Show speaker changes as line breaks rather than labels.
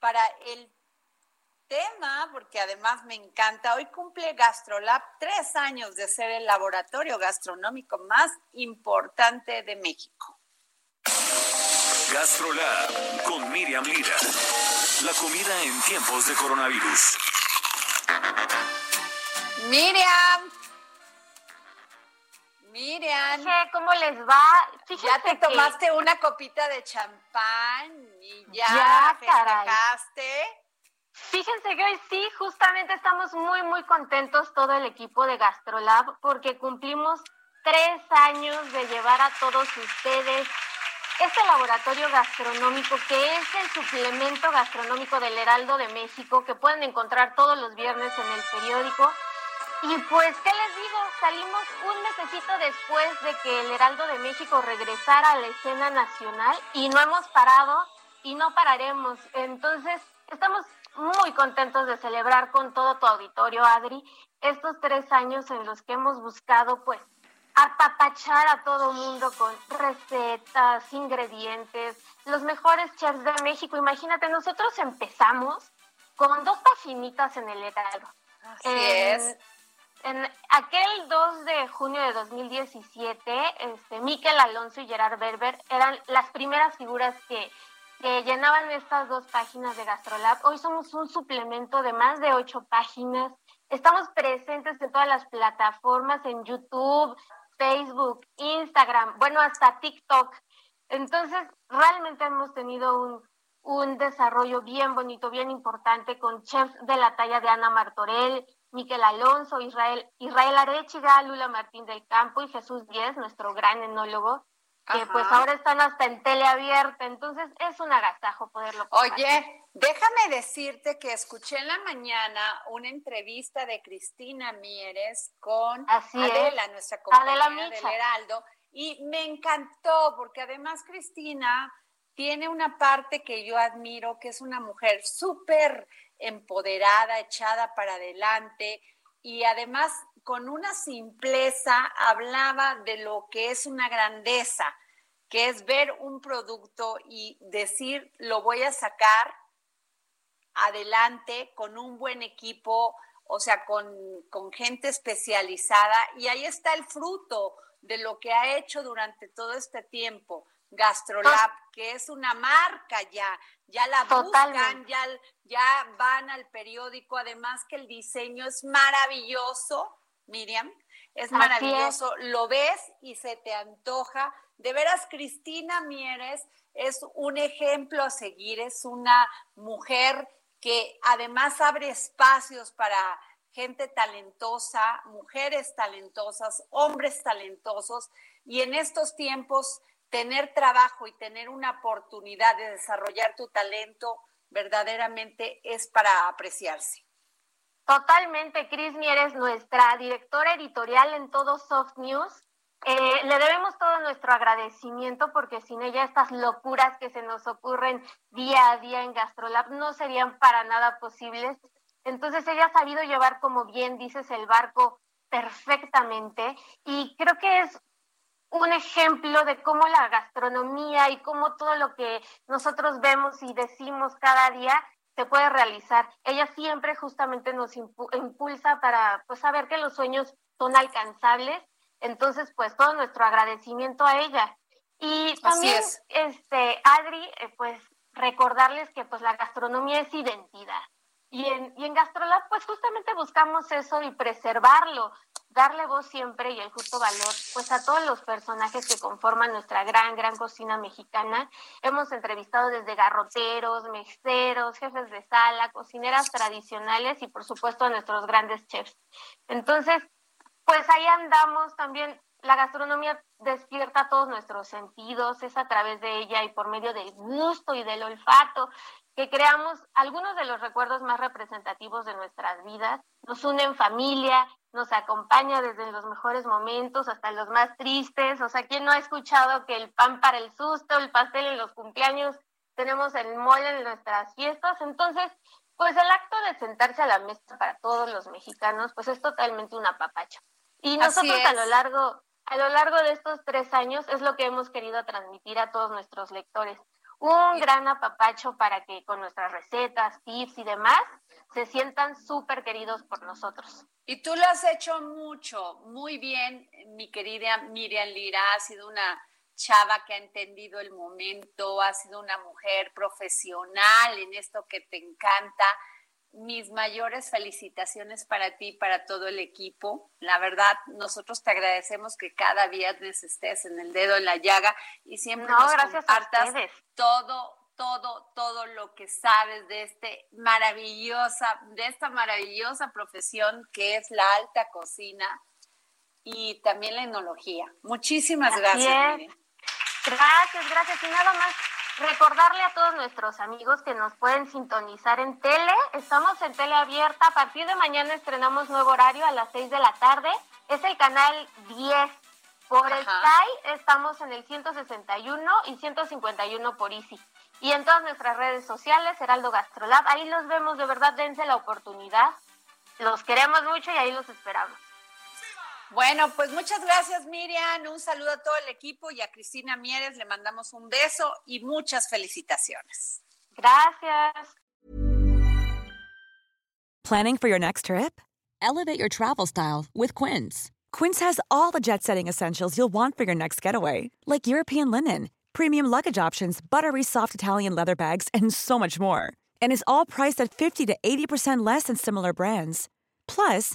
para el tema, porque además me encanta. Hoy cumple GastroLab tres años de ser el laboratorio gastronómico más importante de México.
GastroLab con Miriam Lira. La comida en tiempos de coronavirus.
Miriam. Miriam.
¿Cómo les va?
ya te tomaste una copita de champán y ya, ya festejaste.
Fíjense que hoy sí, justamente estamos muy, muy contentos todo el equipo de GastroLab porque cumplimos tres años de llevar a todos ustedes este laboratorio gastronómico que es el suplemento gastronómico del Heraldo de México que pueden encontrar todos los viernes en el periódico y pues, ¿qué les digo? Salimos un mesecito después de que el Heraldo de México regresara a la escena nacional y no hemos parado y no pararemos. Entonces, estamos muy contentos de celebrar con todo tu auditorio, Adri, estos tres años en los que hemos buscado, pues, apapachar a todo mundo con recetas, ingredientes, los mejores chefs de México. Imagínate, nosotros empezamos con dos paginitas en el Heraldo.
Así es
en aquel 2 de junio de 2017, este, Miquel Alonso y Gerard Berber eran las primeras figuras que, que llenaban estas dos páginas de GastroLab. Hoy somos un suplemento de más de ocho páginas. Estamos presentes en todas las plataformas, en YouTube, Facebook, Instagram, bueno, hasta TikTok. Entonces, realmente hemos tenido un, un desarrollo bien bonito, bien importante con chefs de la talla de Ana Martorell, Miquel Alonso, Israel, Israel Arechiga, Lula Martín del Campo y Jesús Díez, nuestro gran enólogo, que pues ahora están hasta en teleabierta, entonces es un agasajo poderlo
Oye, déjame decirte que escuché en la mañana una entrevista de Cristina Mieres con Adela, nuestra compañera del Heraldo, y me encantó porque además Cristina tiene una parte que yo admiro, que es una mujer súper empoderada, echada para adelante y además con una simpleza hablaba de lo que es una grandeza, que es ver un producto y decir, lo voy a sacar adelante con un buen equipo, o sea, con, con gente especializada y ahí está el fruto de lo que ha hecho durante todo este tiempo. Gastrolab, que es una marca ya, ya la buscan, ya, ya van al periódico, además que el diseño es maravilloso, Miriam, es. maravilloso, lo ves y se te antoja. De veras, Cristina Mieres es un ejemplo a seguir, es una mujer que además abre espacios para gente talentosa, mujeres talentosas, hombres talentosos, y en estos tiempos tener trabajo y tener una oportunidad de desarrollar tu talento verdaderamente es para apreciarse.
Totalmente, Cris Mieres, nuestra directora editorial en todo Soft News. Eh, le debemos todo nuestro agradecimiento porque sin ella estas locuras que se nos ocurren día a día en GastroLab no serían para nada posibles. Entonces ella ha sabido llevar, como bien dices, el barco perfectamente y creo que es un ejemplo de cómo la gastronomía y cómo todo lo que nosotros vemos y decimos cada día se puede realizar. Ella siempre justamente nos impulsa para pues saber que los sueños son alcanzables. Entonces, pues todo nuestro agradecimiento a ella. Y también, este, Adri, eh, pues recordarles que pues la gastronomía es identidad. Y en, y en Gastrolab, pues justamente buscamos eso y preservarlo darle voz siempre y el justo valor pues a todos los personajes que conforman nuestra gran, gran cocina mexicana. Hemos entrevistado desde garroteros, meseros, jefes de sala, cocineras tradicionales y por supuesto a nuestros grandes chefs. Entonces, pues ahí andamos también la gastronomía despierta todos nuestros sentidos, es a través de ella y por medio del gusto y del olfato que creamos algunos de los recuerdos más representativos de nuestras vidas. Nos une en familia, nos acompaña desde los mejores momentos hasta los más tristes. O sea, ¿quién no ha escuchado que el pan para el susto, el pastel en los cumpleaños, tenemos el mole en nuestras fiestas? Entonces, pues el acto de sentarse a la mesa para todos los mexicanos, pues es totalmente una papacha. Y nosotros a lo largo a lo largo de estos tres años es lo que hemos querido transmitir a todos nuestros lectores. Un gran apapacho para que con nuestras recetas, tips y demás se sientan súper queridos por nosotros.
Y tú lo has hecho mucho, muy bien, mi querida Miriam Lira, ha sido una chava que ha entendido el momento, ha sido una mujer profesional en esto que te encanta mis mayores felicitaciones para ti y para todo el equipo. La verdad, nosotros te agradecemos que cada viernes estés en el dedo en la llaga y siempre nos compartas todo, todo, todo lo que sabes de este maravillosa, de esta maravillosa profesión que es la alta cocina y también la enología. Muchísimas gracias.
Gracias, gracias. Y nada más Recordarle a todos nuestros amigos que nos pueden sintonizar en tele. Estamos en tele abierta. A partir de mañana estrenamos nuevo horario a las 6 de la tarde. Es el canal 10. Por el Sky estamos en el 161 y 151 por Easy. Y en todas nuestras redes sociales, Heraldo Gastrolab. Ahí los vemos, de verdad, dense la oportunidad. Los queremos mucho y ahí los esperamos.
Bueno, pues muchas gracias Miriam, un saludo a todo el equipo y a Cristina Mieres le mandamos un beso y muchas felicitaciones.
Gracias.
Planning for your next trip? Elevate your travel style with Quince. Quince has all the jet-setting essentials you'll want for your next getaway, like European linen, premium luggage options, buttery soft Italian leather bags, and so much more. And is all priced at 50 to 80% less than similar brands. Plus,